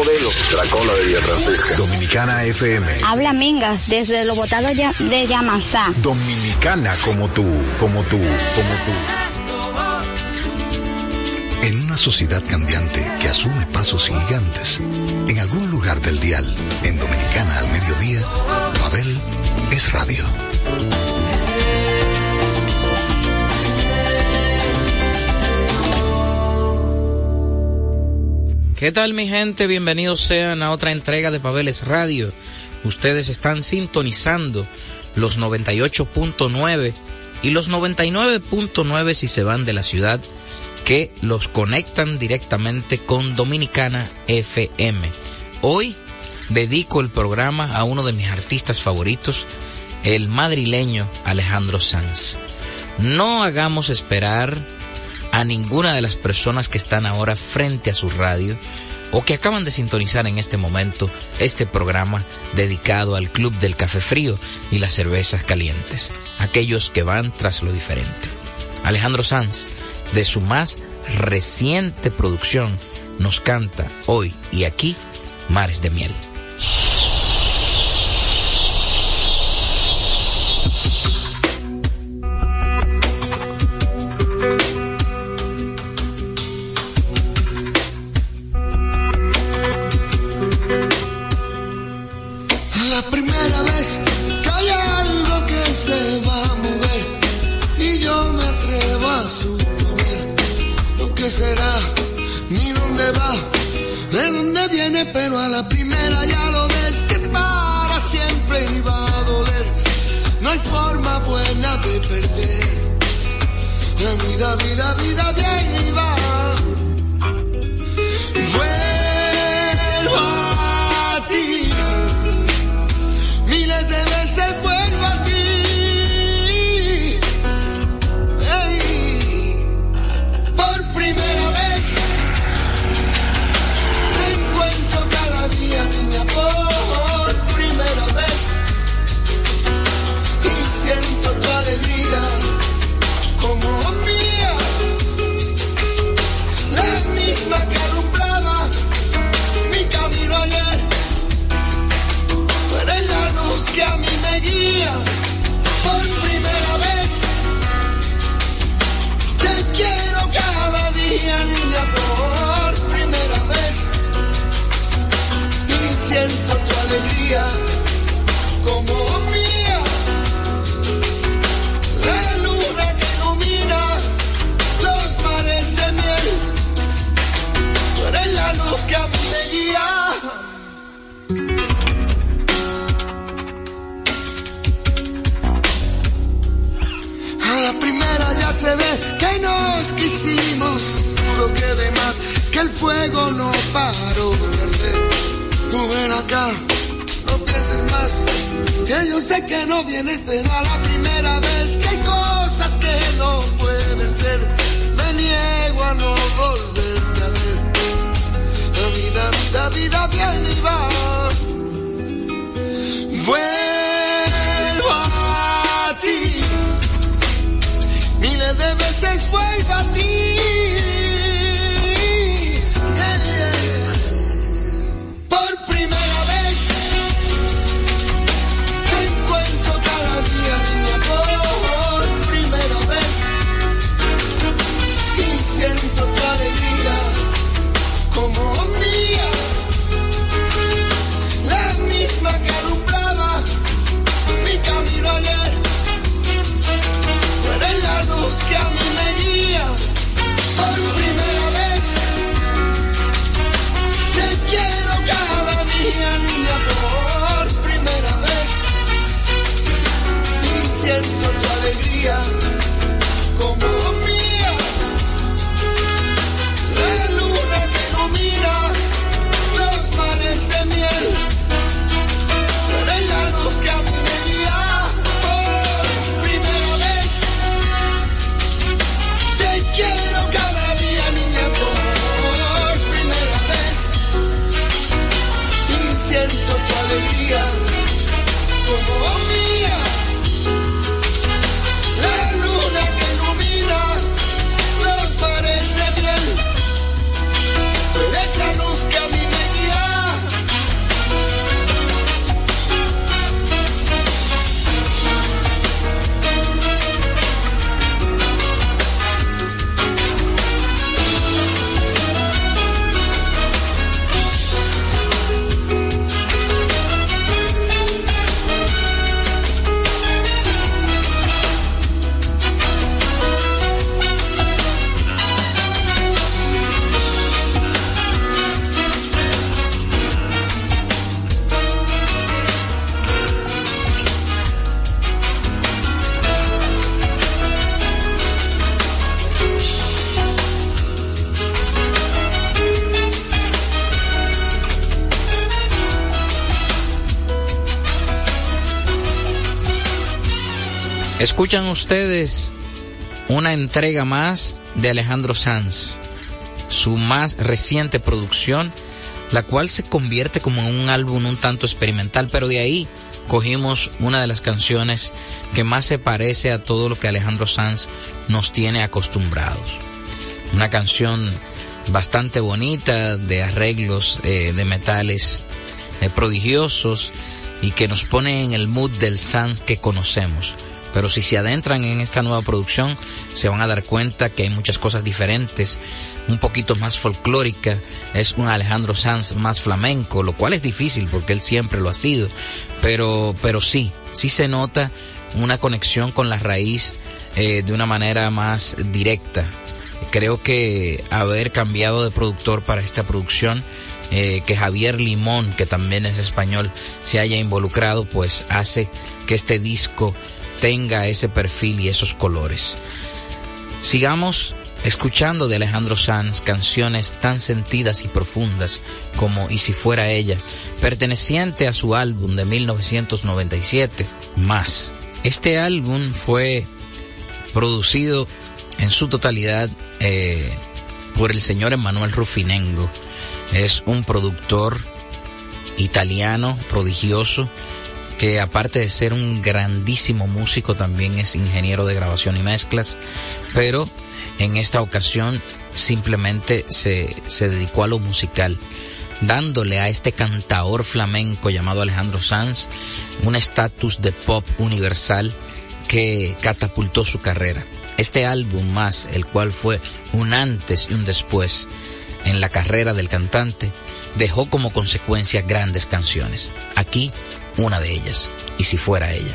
modelo, la cola de Villa Francisca. Dominicana FM. Habla Mingas, desde los botados de Yamasá. Dominicana como tú, como tú, como tú. En una sociedad cambiante que asume pasos gigantes, en algún lugar del dial, en Dominicana al mediodía, Pavel es radio. ¿Qué tal mi gente? Bienvenidos sean a otra entrega de Pabeles Radio. Ustedes están sintonizando los 98.9 y los 99.9 si se van de la ciudad que los conectan directamente con Dominicana FM. Hoy dedico el programa a uno de mis artistas favoritos, el madrileño Alejandro Sanz. No hagamos esperar a ninguna de las personas que están ahora frente a su radio o que acaban de sintonizar en este momento este programa dedicado al Club del Café Frío y las cervezas calientes, aquellos que van tras lo diferente. Alejandro Sanz, de su más reciente producción, nos canta hoy y aquí Mares de Miel. Luz que a mí me guía Escuchan ustedes una entrega más de Alejandro Sanz, su más reciente producción, la cual se convierte como en un álbum un tanto experimental, pero de ahí cogimos una de las canciones que más se parece a todo lo que Alejandro Sanz nos tiene acostumbrados. Una canción bastante bonita, de arreglos eh, de metales eh, prodigiosos y que nos pone en el mood del Sanz que conocemos. Pero si se adentran en esta nueva producción, se van a dar cuenta que hay muchas cosas diferentes, un poquito más folclórica, es un Alejandro Sanz más flamenco, lo cual es difícil porque él siempre lo ha sido, pero, pero sí, sí se nota una conexión con la raíz eh, de una manera más directa. Creo que haber cambiado de productor para esta producción, eh, que Javier Limón, que también es español, se haya involucrado, pues hace que este disco tenga ese perfil y esos colores. Sigamos escuchando de Alejandro Sanz canciones tan sentidas y profundas como Y si fuera ella, perteneciente a su álbum de 1997, Más. Este álbum fue producido en su totalidad eh, por el señor Emanuel Rufinengo. Es un productor italiano prodigioso que aparte de ser un grandísimo músico, también es ingeniero de grabación y mezclas, pero en esta ocasión simplemente se, se dedicó a lo musical, dándole a este cantaor flamenco llamado Alejandro Sanz un estatus de pop universal que catapultó su carrera. Este álbum más, el cual fue un antes y un después en la carrera del cantante, dejó como consecuencia grandes canciones. Aquí una de ellas, y si fuera ella.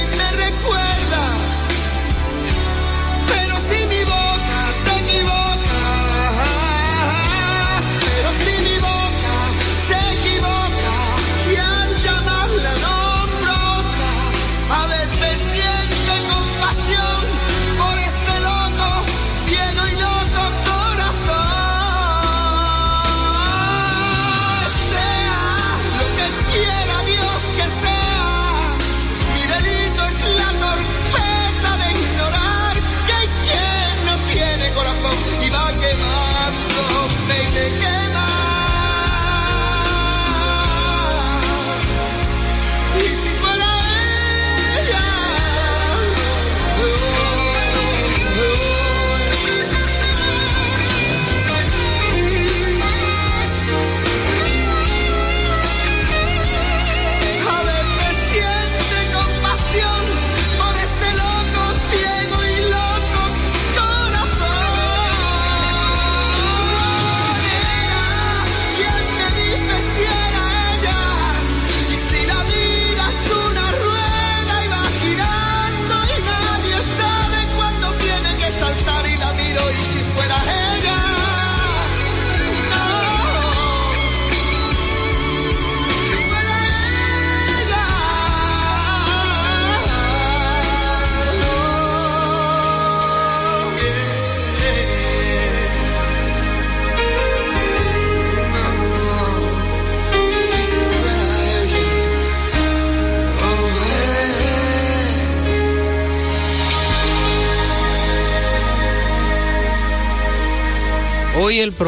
Hoy el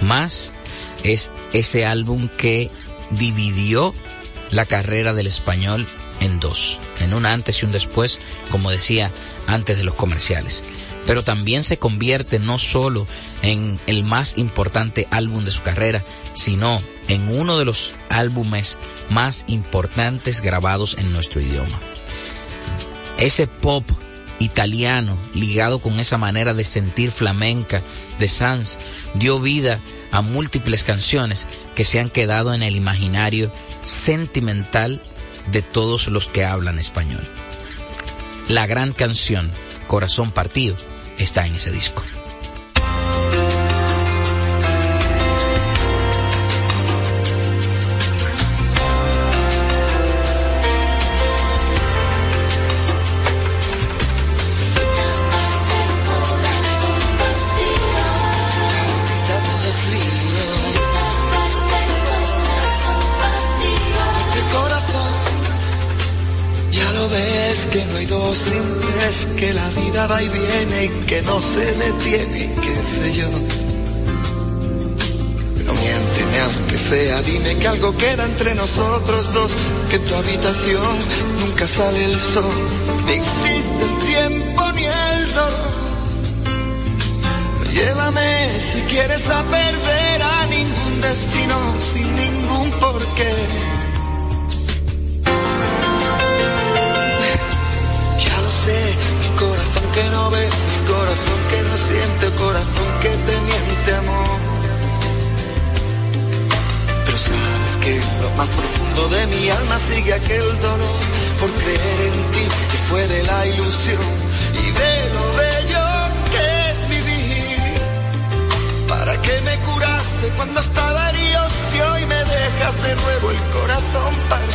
más es ese álbum que dividió la carrera del español en dos, en un antes y un después, como decía antes de los comerciales. Pero también se convierte no solo en el más importante álbum de su carrera, sino en uno de los álbumes más importantes grabados en nuestro idioma. Ese pop italiano ligado con esa manera de sentir flamenca de Sanz dio vida a múltiples canciones que se han quedado en el imaginario sentimental de todos los que hablan español. La gran canción Corazón Partido está en ese disco. Que la vida va y viene y que no se detiene, qué sé yo. Pero miénteme aunque sea, dime que algo queda entre nosotros dos, que en tu habitación nunca sale el sol, no existe el tiempo ni el dolor. Llévame si quieres a perder a ningún destino sin ningún porqué ves, corazón que no siente, corazón que te miente amor. Pero sabes que lo más profundo de mi alma sigue aquel dolor por creer en ti que fue de la ilusión y de lo bello que es vivir. ¿Para qué me curaste cuando estaba herido si hoy me dejas de nuevo el corazón partido?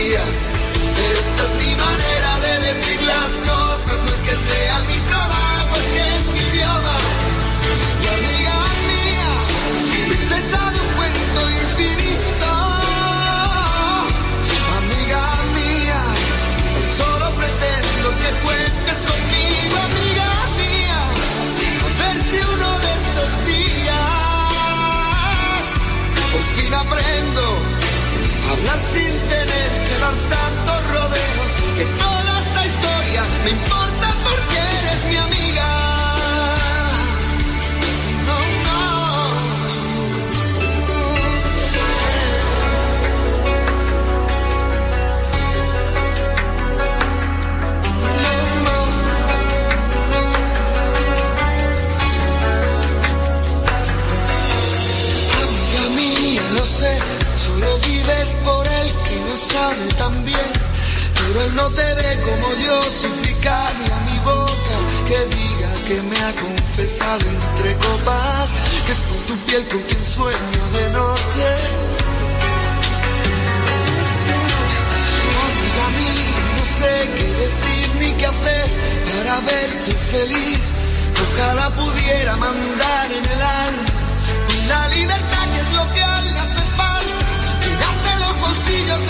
Esta es mi manera de decir las cosas, no es que sea mi trabajo, es que es mi idioma. Y amiga mía, princesa de un cuento infinito. Amiga mía, solo pretendo que cuentes conmigo, amiga mía. A ver si uno de estos días por fin aprendo hablar sin tener dar tantos rodeos. Que toda esta historia me importa que no sabe tan bien. Pero él no te ve como yo suplicarle a mi boca que diga que me ha confesado entre copas, que es por tu piel con quien sueño de noche. Amiga mía, no sé qué decir ni qué hacer para verte feliz. Ojalá pudiera mandar en el alma la libertad que es lo que a le hace falta. Llenarte los bolsillos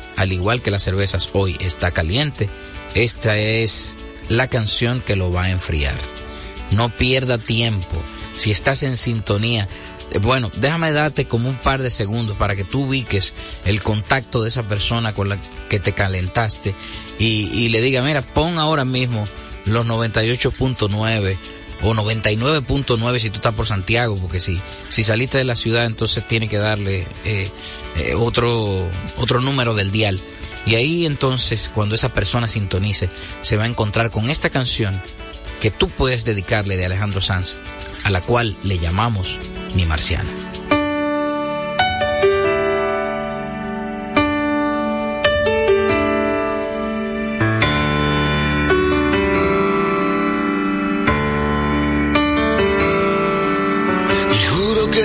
al igual que las cervezas hoy, está caliente, esta es la canción que lo va a enfriar. no pierda tiempo. Si estás en sintonía, eh, bueno, déjame darte como un par de segundos para que tú ubiques el contacto de esa persona con la que te calentaste y, le diga, mira, pon ahora mismo los 98.9 o 99.9 si tú estás por Santiago, porque si, si saliste de la ciudad entonces tiene que darle eh, eh, otro, otro número del dial. Y ahí entonces cuando esa persona sintonice se va a encontrar con esta canción que tú puedes dedicarle de Alejandro Sanz, a la cual le llamamos Mi Marciana.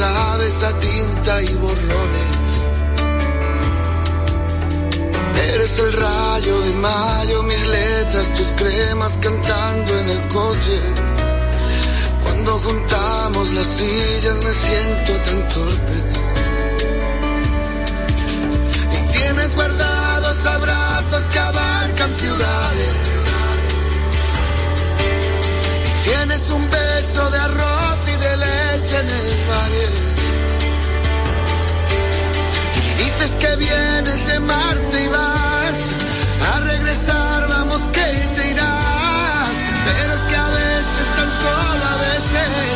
Sabes a tinta y borrones. Eres el rayo de mayo, mis letras, tus cremas cantando en el coche. Cuando juntamos las sillas me siento tan torpe. Y tienes guardados abrazos que abarcan ciudades Tienes un beso de arroz y de leche en el que vienes de Marte y vas a regresar, vamos que te irás. Pero es que a veces, tan solo a veces,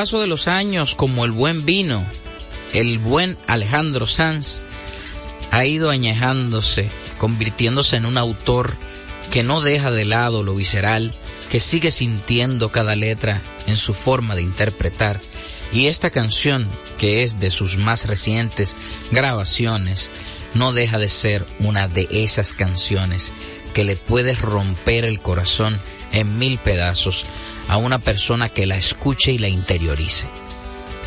paso de los años, como el buen vino, el buen Alejandro Sanz ha ido añejándose, convirtiéndose en un autor que no deja de lado lo visceral, que sigue sintiendo cada letra en su forma de interpretar. Y esta canción, que es de sus más recientes grabaciones, no deja de ser una de esas canciones que le puede romper el corazón en mil pedazos a una persona que la escuche y la interiorice.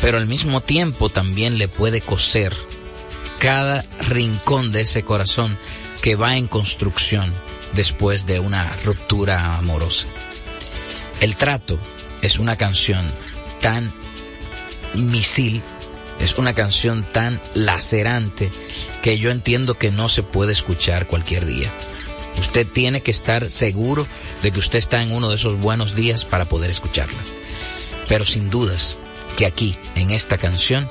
Pero al mismo tiempo también le puede coser cada rincón de ese corazón que va en construcción después de una ruptura amorosa. El trato es una canción tan misil, es una canción tan lacerante que yo entiendo que no se puede escuchar cualquier día. Usted tiene que estar seguro de que usted está en uno de esos buenos días para poder escucharla. Pero sin dudas que aquí, en esta canción,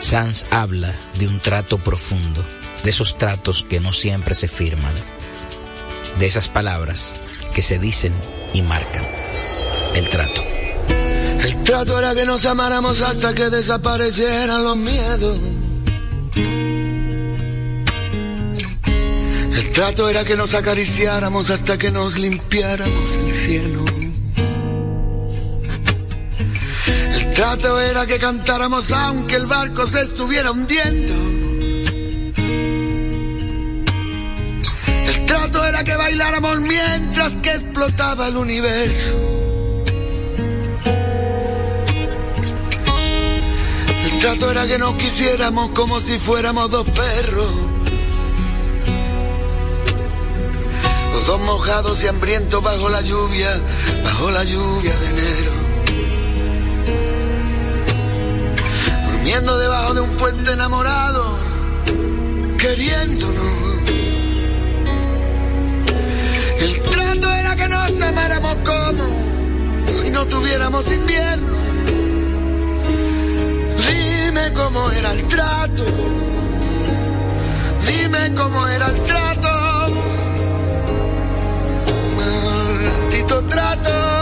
Sanz habla de un trato profundo, de esos tratos que no siempre se firman, de esas palabras que se dicen y marcan. El trato. El trato era que nos amáramos hasta que desaparecieran los miedos. El trato era que nos acariciáramos hasta que nos limpiáramos el cielo. El trato era que cantáramos aunque el barco se estuviera hundiendo. El trato era que bailáramos mientras que explotaba el universo. El trato era que nos quisiéramos como si fuéramos dos perros. Mojados y hambrientos bajo la lluvia, bajo la lluvia de enero. Durmiendo debajo de un puente enamorado, queriéndonos. El trato era que nos amáramos como si no tuviéramos invierno. Dime cómo era el trato. Dime cómo era el trato. Trato.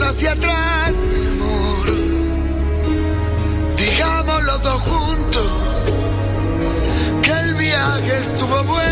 Hacia atrás, mi amor, digamos los dos juntos que el viaje estuvo bueno.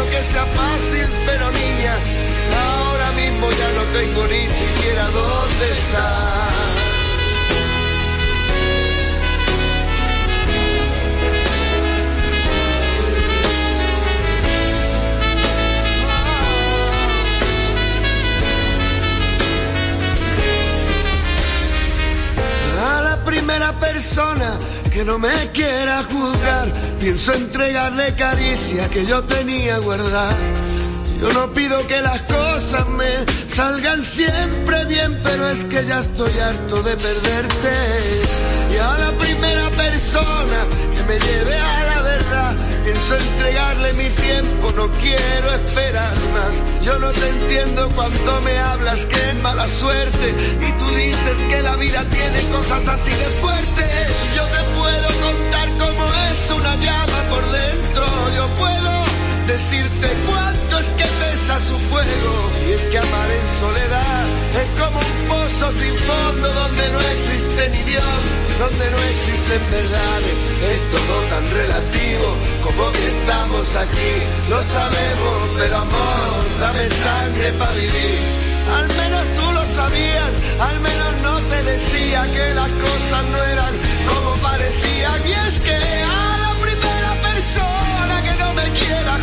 que sea fácil, pero niña, ahora mismo ya no tengo ni siquiera dónde estar. primera persona yo tenía guardadas. Yo no pido que las cosas me salgan siempre bien, pero es que ya estoy harto de perderte. Y a la primera persona que me lleve a la verdad, pienso entregarle mi tiempo, no quiero esperar más. Yo no te entiendo cuando me hablas que es mala suerte y tú dices que la vida tiene cosas así de fuertes. Yo te puedo contar cómo es una llama por dentro, yo puedo decirte cuánto es que pesa su fuego. Y es que amar en soledad es como un pozo sin fondo donde no existe ni Dios, donde no existen verdades. Es todo tan relativo como que estamos aquí. Lo sabemos, pero amor, dame sangre para vivir. Al menos tú lo sabías, al menos no te decía que las cosas no eran como parecían. Y es que a la primera persona que no me quiera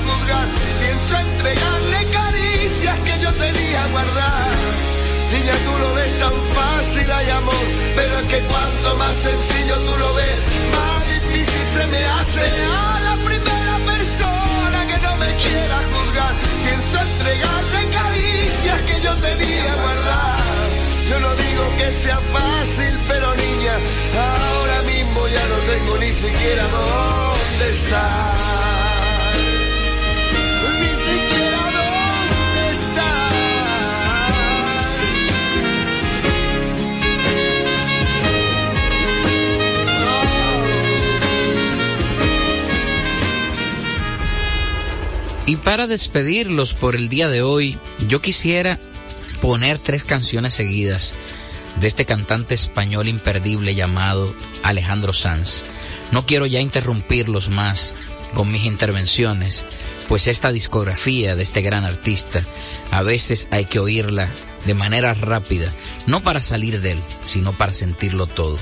sea fácil, pero niña, ahora mismo ya no tengo ni siquiera dónde estar. Y para despedirlos por el día de hoy, yo quisiera poner tres canciones seguidas de este cantante español imperdible llamado Alejandro Sanz. No quiero ya interrumpirlos más con mis intervenciones, pues esta discografía de este gran artista a veces hay que oírla de manera rápida, no para salir de él, sino para sentirlo todo.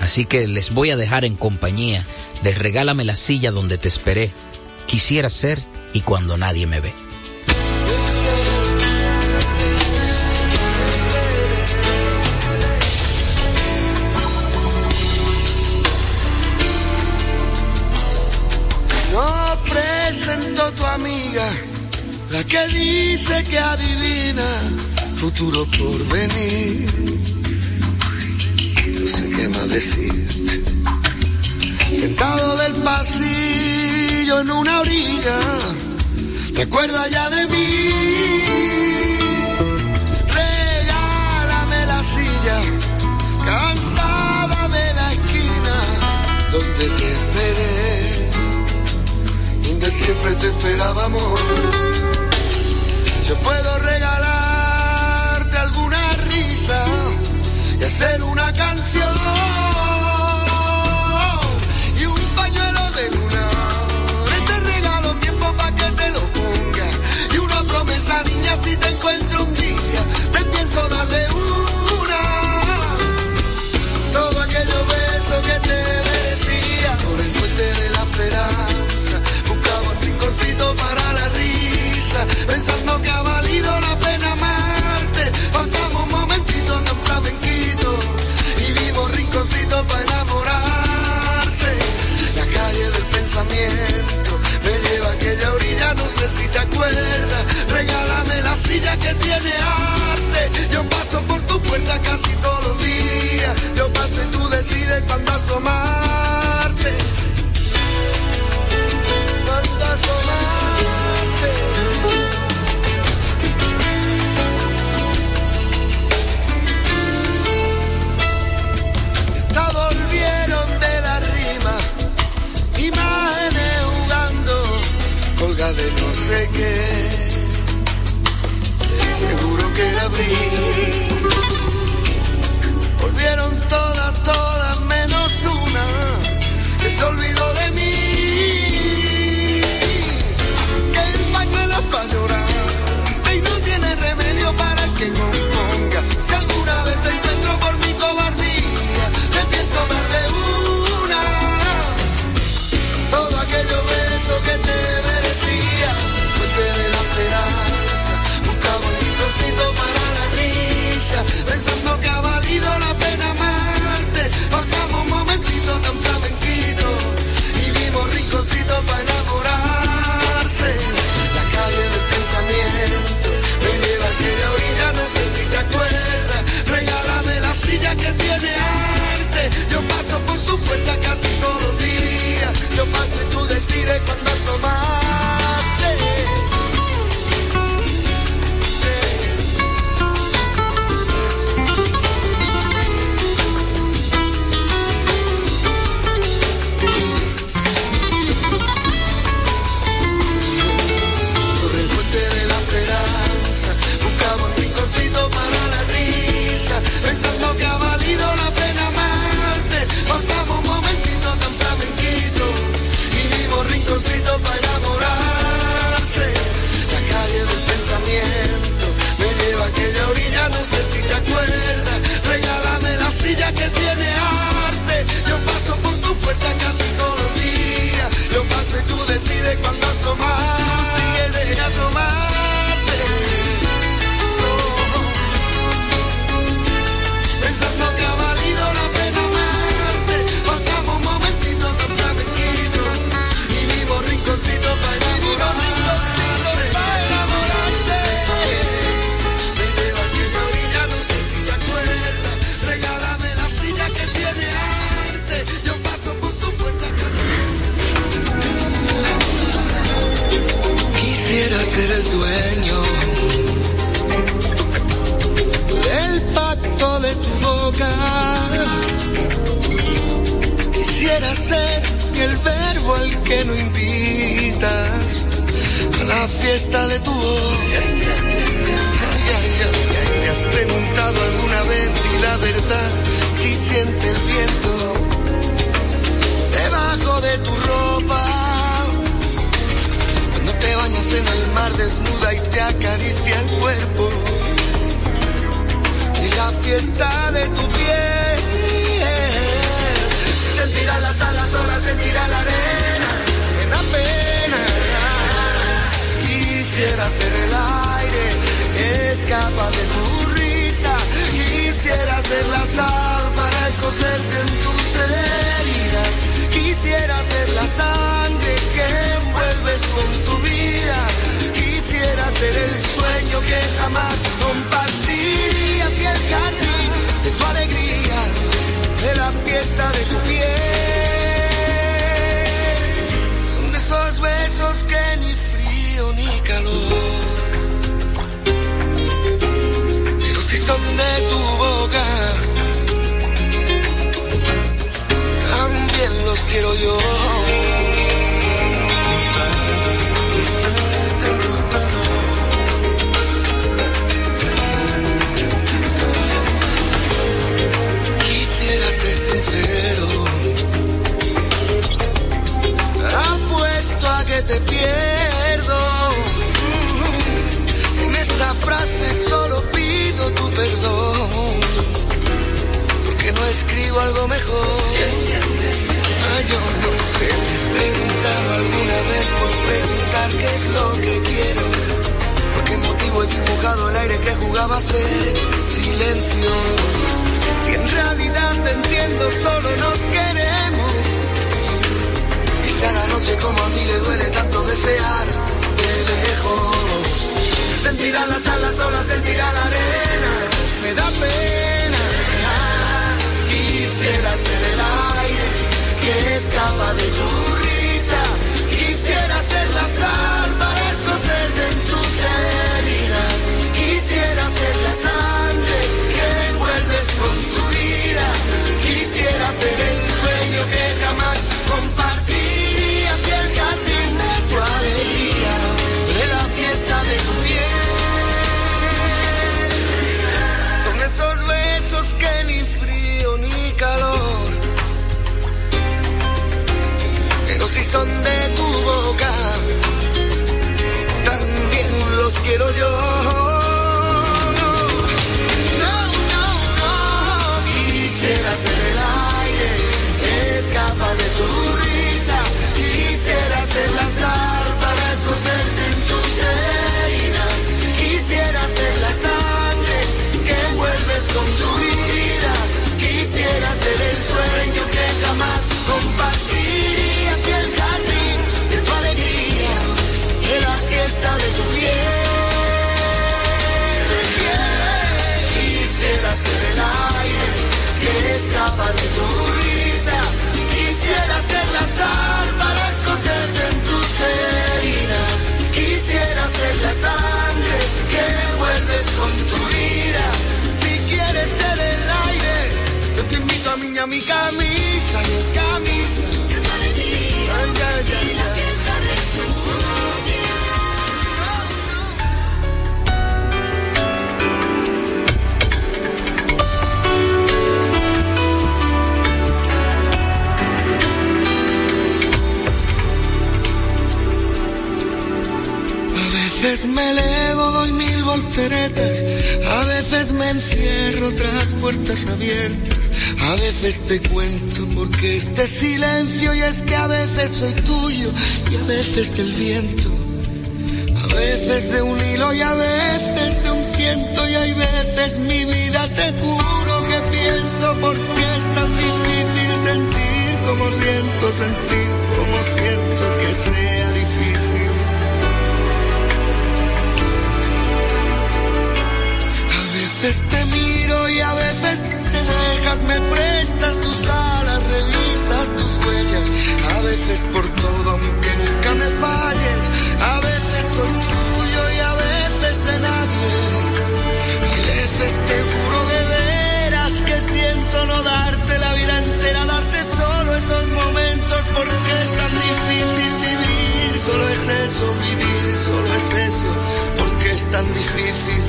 Así que les voy a dejar en compañía de Regálame la silla donde te esperé, quisiera ser y cuando nadie me ve. tu amiga, la que dice que adivina futuro por venir. No sé qué más decirte. Sentado del pasillo en una orilla, te acuerdas ya de mí. Regálame la silla, cansada de la esquina donde te siempre te esperábamos. puedo necesita cuerda. Regálame la silla que tiene arte. Yo paso por tu puerta casi todos los días. Yo paso y tú decides cuándo asomar. Seguro que la abrí. Volvieron todas, todas menos una que se olvidó de mí. sido la de tu risa. Quisiera ser la sal para escocerte en tus heridas. Quisiera ser la sangre que envuelves con tu vida. Quisiera ser el sueño que jamás compartirías y el jardín de tu alegría, de la fiesta de tu piel. Quiero yo. Quisiera ser sincero. Apuesto a que te pierdo. En esta frase solo pido tu perdón. Porque no escribo algo mejor. Yo no sé, has preguntado alguna vez por preguntar qué es lo que quiero. ¿Por qué motivo he dibujado el aire que jugaba a ser silencio? Si en realidad te entiendo, solo nos queremos. Quizá la noche como a mí le duele tanto desear de lejos. Sentirá las alas, sola sentirá la arena. Me da pena. Quisiera ser el aire que escapa de tu risa. Quisiera ser la sal para escocerte en tus heridas. Quisiera ser la sangre que envuelves con tu vida. Quisiera ser el sueño que jamás A por todo, aunque nunca me falles. A veces soy tuyo y a veces de nadie. Y veces te juro de veras que siento no darte la vida entera, darte solo esos momentos porque es tan difícil vivir. Solo es eso, vivir solo es eso, porque es tan difícil.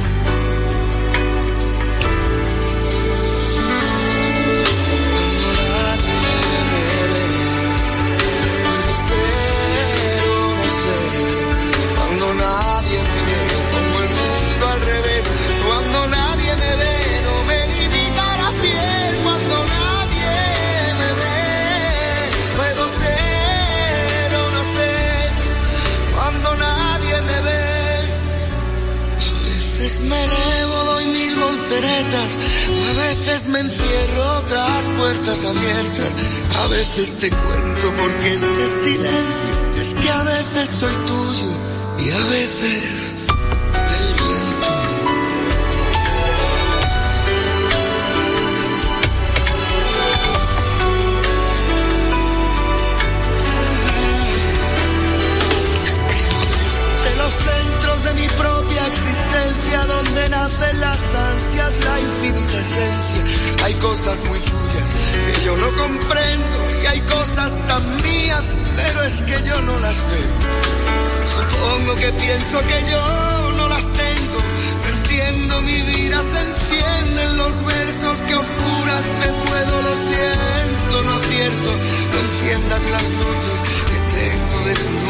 Me elevo, doy mil volteretas. A veces me encierro tras puertas abiertas. A veces te cuento porque este silencio es que a veces soy tuyo y a veces cosas muy tuyas que yo no comprendo y hay cosas tan mías, pero es que yo no las veo. Supongo que pienso que yo no las tengo. No entiendo mi vida, se encienden los versos que oscuras te puedo, lo siento, no acierto. No enciendas las luces que tengo desnudos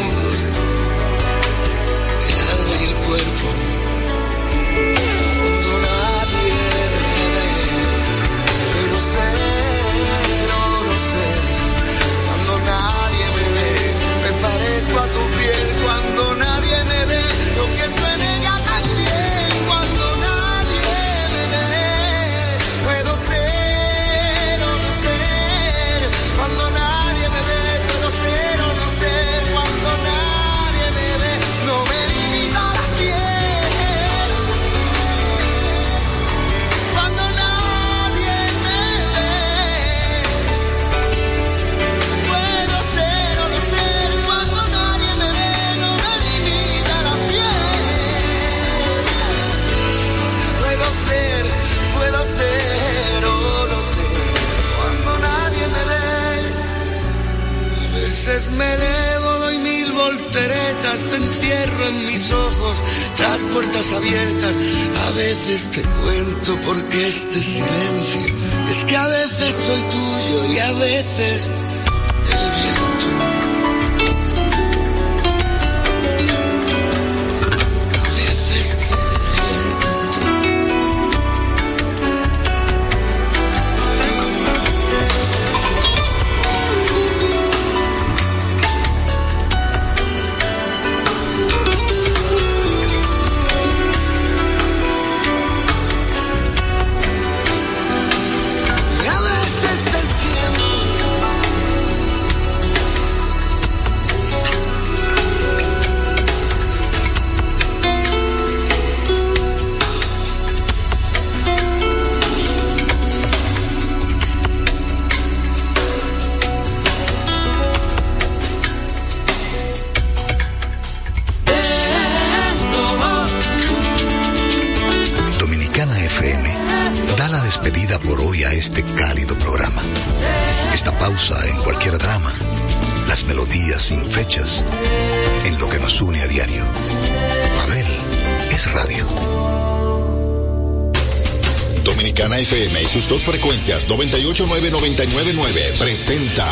FM y sus dos frecuencias 989-999 presenta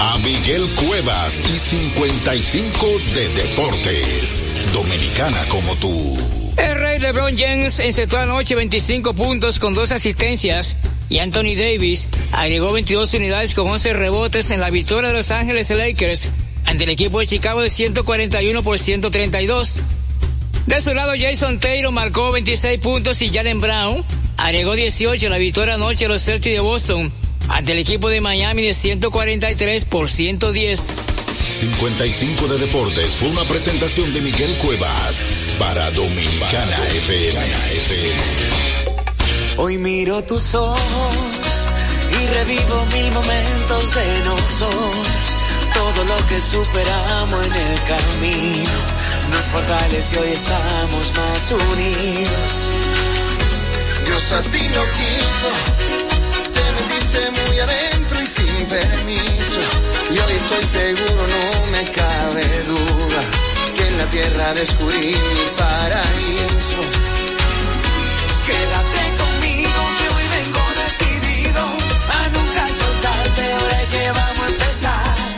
a Miguel Cuevas y 55 de Deportes. Dominicana como tú. El rey LeBron James encetó anoche 25 puntos con dos asistencias y Anthony Davis agregó 22 unidades con 11 rebotes en la victoria de Los Ángeles Lakers ante el equipo de Chicago de 141 por 132. De su lado, Jason Taylor marcó 26 puntos y Jalen Brown agregó 18 en la victoria anoche de los Celtics de Boston ante el equipo de Miami de 143 por 110. 55 de Deportes fue una presentación de Miguel Cuevas para Dominicana FM. Hoy miro tus ojos y revivo mil momentos de nosotros. Todo lo que superamos en el camino nos fortalece y hoy estamos más unidos. Así lo quiso, te metiste muy adentro y sin permiso. Y hoy estoy seguro, no me cabe duda, que en la tierra a descubrir mi paraíso. Quédate conmigo que hoy vengo decidido a nunca soltarte, ahora que vamos a empezar.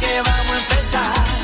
que vamos a empezar.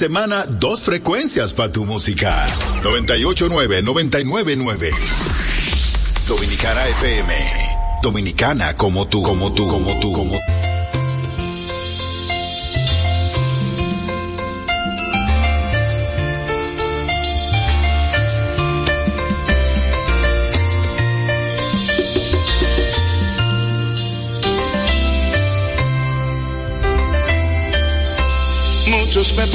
Semana, dos frecuencias para tu música. 989, 999. Dominicana FM. Dominicana como tú, como tú, como tú, como tú.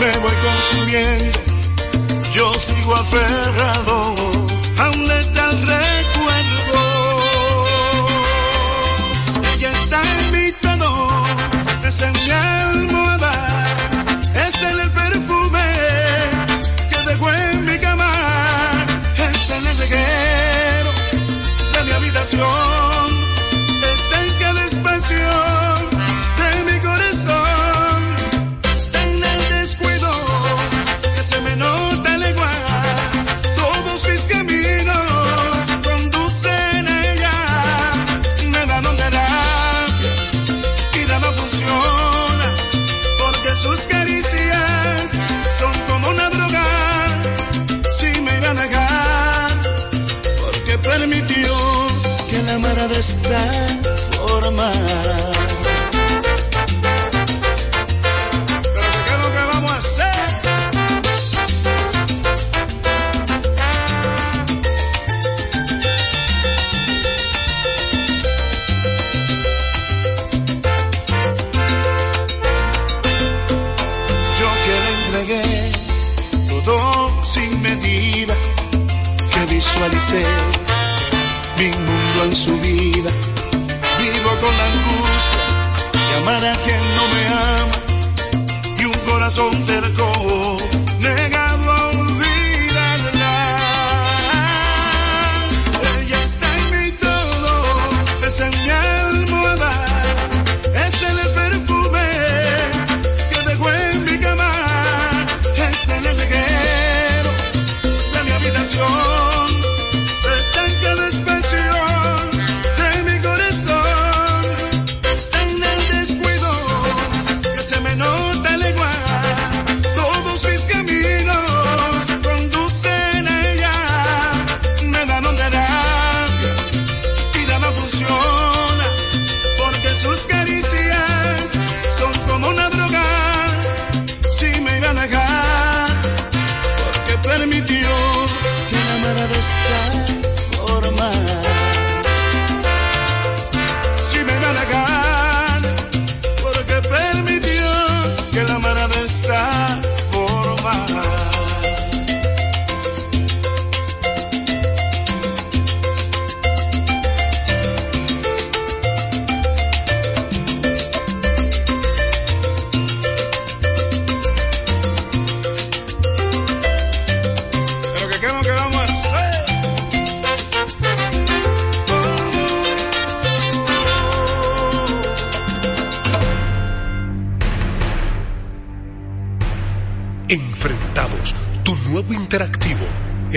me voy consumiendo, yo sigo aferrado a un letal recuerdo. Ella está en mi todo, es en mi almohada, es en el perfume que dejó en mi cama, es en el reguero de mi habitación, está en cada espacio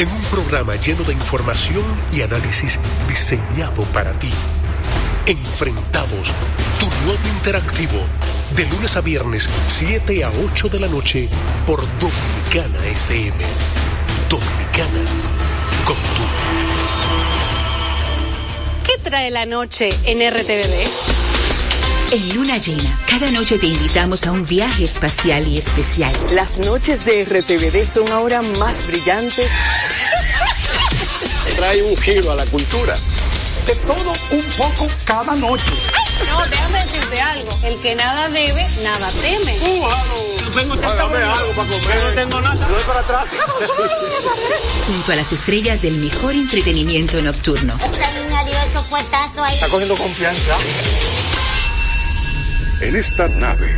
en un programa lleno de información y análisis diseñado para ti. Enfrentados, tu nuevo interactivo, de lunes a viernes, 7 a 8 de la noche, por Dominicana FM. Dominicana, con tú. ¿Qué trae la noche en RTVD? En Luna Llena, cada noche te invitamos a un viaje espacial y especial. Las noches de RTVD son ahora más brillantes. Trae un giro a la cultura. De todo un poco cada noche. No, déjame decirte algo. El que nada debe, nada teme. Dame algo para comer. No tengo nada. No para atrás. Junto a las estrellas del mejor entretenimiento nocturno. Esta niña dio esos puestazos ahí. Está cogiendo confianza. En esta nave,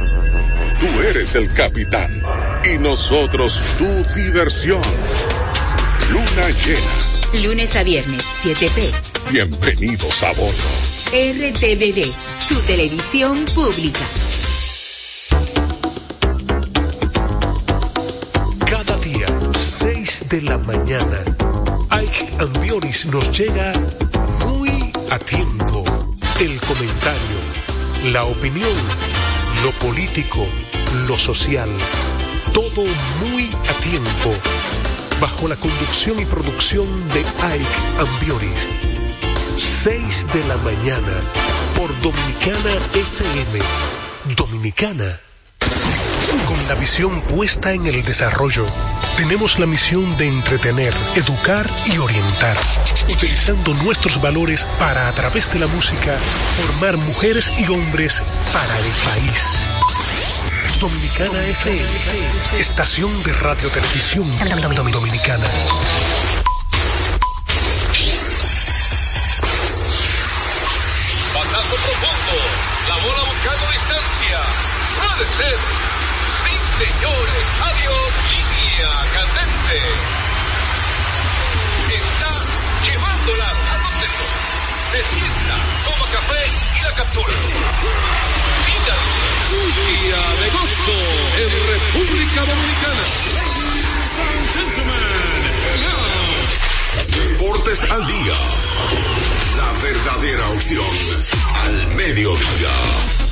tú eres el capitán y nosotros tu diversión. Luna llena. Lunes a viernes, 7p. Bienvenidos a bordo. RTVD, tu televisión pública. Cada día, 6 de la mañana, Ike Ambioris nos llega muy a tiempo. El comentario, la opinión, lo político, lo social, todo muy a tiempo. Bajo la conducción y producción de Ike Ambioris. 6 de la mañana por Dominicana FM. Dominicana. Con la visión puesta en el desarrollo, tenemos la misión de entretener, educar y orientar, utilizando nuestros valores para, a través de la música, formar mujeres y hombres para el país. Dominicana FM, estación de radio televisión dominicana. Batazo profundo. La bola buscando distancia. Puede ser. Sí, señores. Adiós. Línea candente. Está llevándola a. Se sienta, toma café y la captura. Mira. Día de gozo en República Dominicana. Ladies and gentlemen. Deportes al día. La verdadera opción al mediodía.